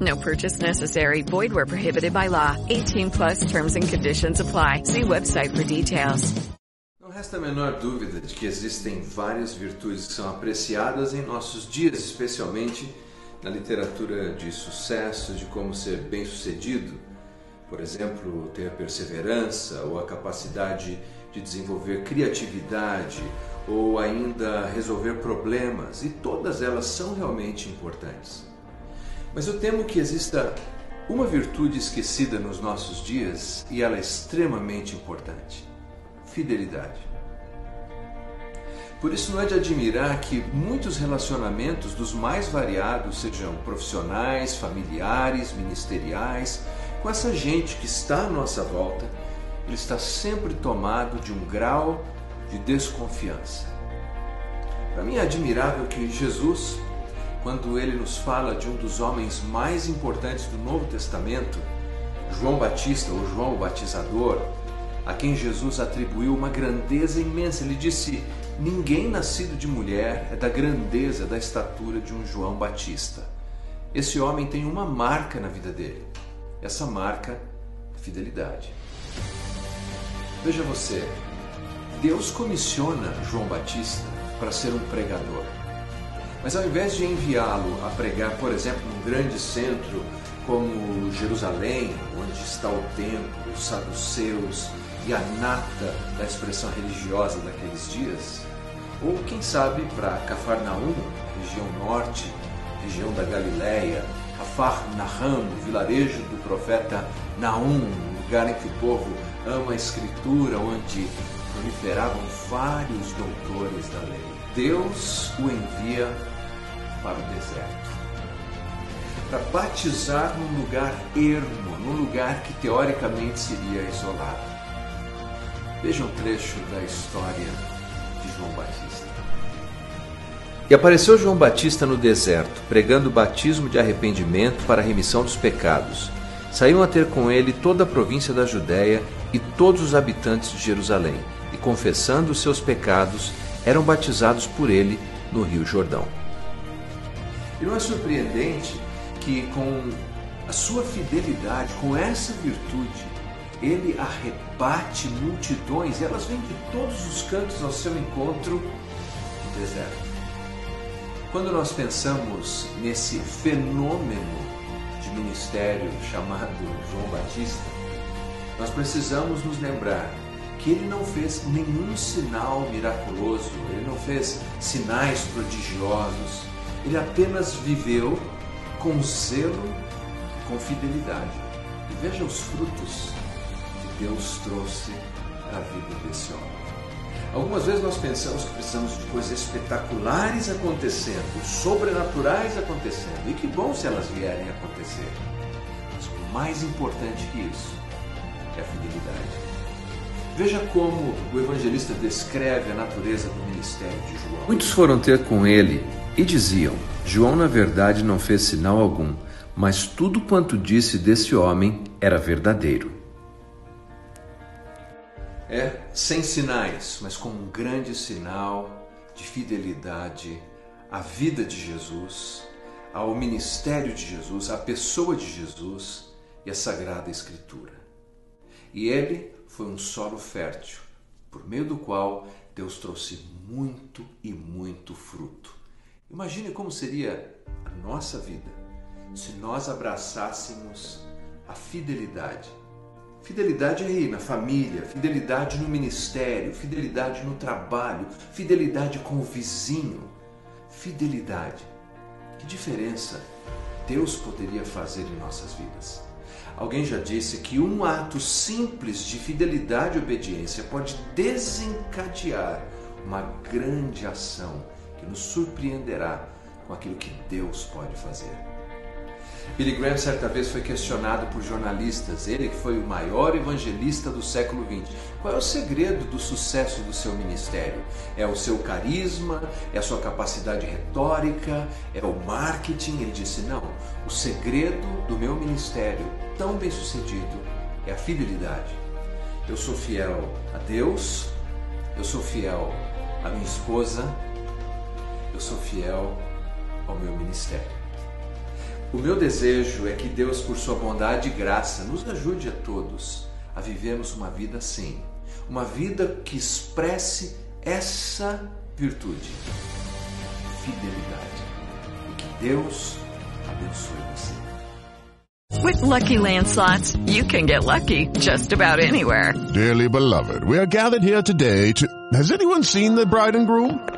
No purchase necessary. Void where prohibited by law. 18 plus terms and conditions apply. See website for details. Não resta a menor dúvida de que existem várias virtudes que são apreciadas em nossos dias, especialmente na literatura de sucesso, de como ser bem-sucedido. Por exemplo, ter perseverança ou a capacidade de desenvolver criatividade ou ainda resolver problemas, e todas elas são realmente importantes. Mas eu temo que exista uma virtude esquecida nos nossos dias e ela é extremamente importante: fidelidade. Por isso não é de admirar que muitos relacionamentos dos mais variados, sejam profissionais, familiares, ministeriais, com essa gente que está à nossa volta, ele está sempre tomado de um grau de desconfiança. Para mim é admirável que Jesus, quando ele nos fala de um dos homens mais importantes do Novo Testamento, João Batista ou João o Batizador, a quem Jesus atribuiu uma grandeza imensa, ele disse: Ninguém nascido de mulher é da grandeza, da estatura de um João Batista. Esse homem tem uma marca na vida dele. Essa marca fidelidade. Veja você, Deus comissiona João Batista para ser um pregador. Mas ao invés de enviá-lo a pregar, por exemplo, num grande centro como Jerusalém, onde está o templo, os saduceus e a nata da expressão religiosa daqueles dias, ou quem sabe para Cafarnaum, região norte, região da Galileia, Afar Naham, vilarejo do profeta Naum, lugar em que o povo ama a escritura, onde proliferavam vários doutores da lei. Deus o envia para o deserto. Para batizar num lugar ermo, num lugar que teoricamente seria isolado. Veja um trecho da história de João Batista. E apareceu João Batista no deserto, pregando o batismo de arrependimento para a remissão dos pecados. Saíam a ter com ele toda a província da Judéia e todos os habitantes de Jerusalém, e confessando os seus pecados, eram batizados por ele no Rio Jordão. E não é surpreendente que, com a sua fidelidade, com essa virtude, ele arrebate multidões e elas vêm de todos os cantos ao seu encontro no deserto. Quando nós pensamos nesse fenômeno de ministério chamado João Batista, nós precisamos nos lembrar que ele não fez nenhum sinal miraculoso, ele não fez sinais prodigiosos, ele apenas viveu com zelo com fidelidade. E veja os frutos que Deus trouxe a vida desse homem. Algumas vezes nós pensamos que precisamos de coisas espetaculares acontecendo, sobrenaturais acontecendo, e que bom se elas vierem acontecer. Mas o mais importante que isso é a fidelidade. Veja como o evangelista descreve a natureza do ministério de João. Muitos foram ter com ele e diziam: João, na verdade, não fez sinal algum, mas tudo quanto disse desse homem era verdadeiro. É, sem sinais, mas com um grande sinal de fidelidade à vida de Jesus, ao ministério de Jesus, à pessoa de Jesus e à Sagrada Escritura. E ele foi um solo fértil, por meio do qual Deus trouxe muito e muito fruto. Imagine como seria a nossa vida se nós abraçássemos a fidelidade. Fidelidade aí na família, fidelidade no ministério, fidelidade no trabalho, fidelidade com o vizinho. Fidelidade. Que diferença Deus poderia fazer em nossas vidas? Alguém já disse que um ato simples de fidelidade e obediência pode desencadear uma grande ação que nos surpreenderá com aquilo que Deus pode fazer. Billy Graham certa vez foi questionado por jornalistas, ele que foi o maior evangelista do século XX. Qual é o segredo do sucesso do seu ministério? É o seu carisma? É a sua capacidade retórica? É o marketing? Ele disse: não. O segredo do meu ministério tão bem sucedido é a fidelidade. Eu sou fiel a Deus, eu sou fiel à minha esposa, eu sou fiel ao meu ministério. O meu desejo é que Deus, por sua bondade e graça, nos ajude a todos a vivermos uma vida assim, uma vida que expresse essa virtude, fidelidade. E que Deus abençoe você. With lucky landslots, you can get lucky just about anywhere. Dearly beloved, we are gathered here today to. Has anyone seen the bride and groom?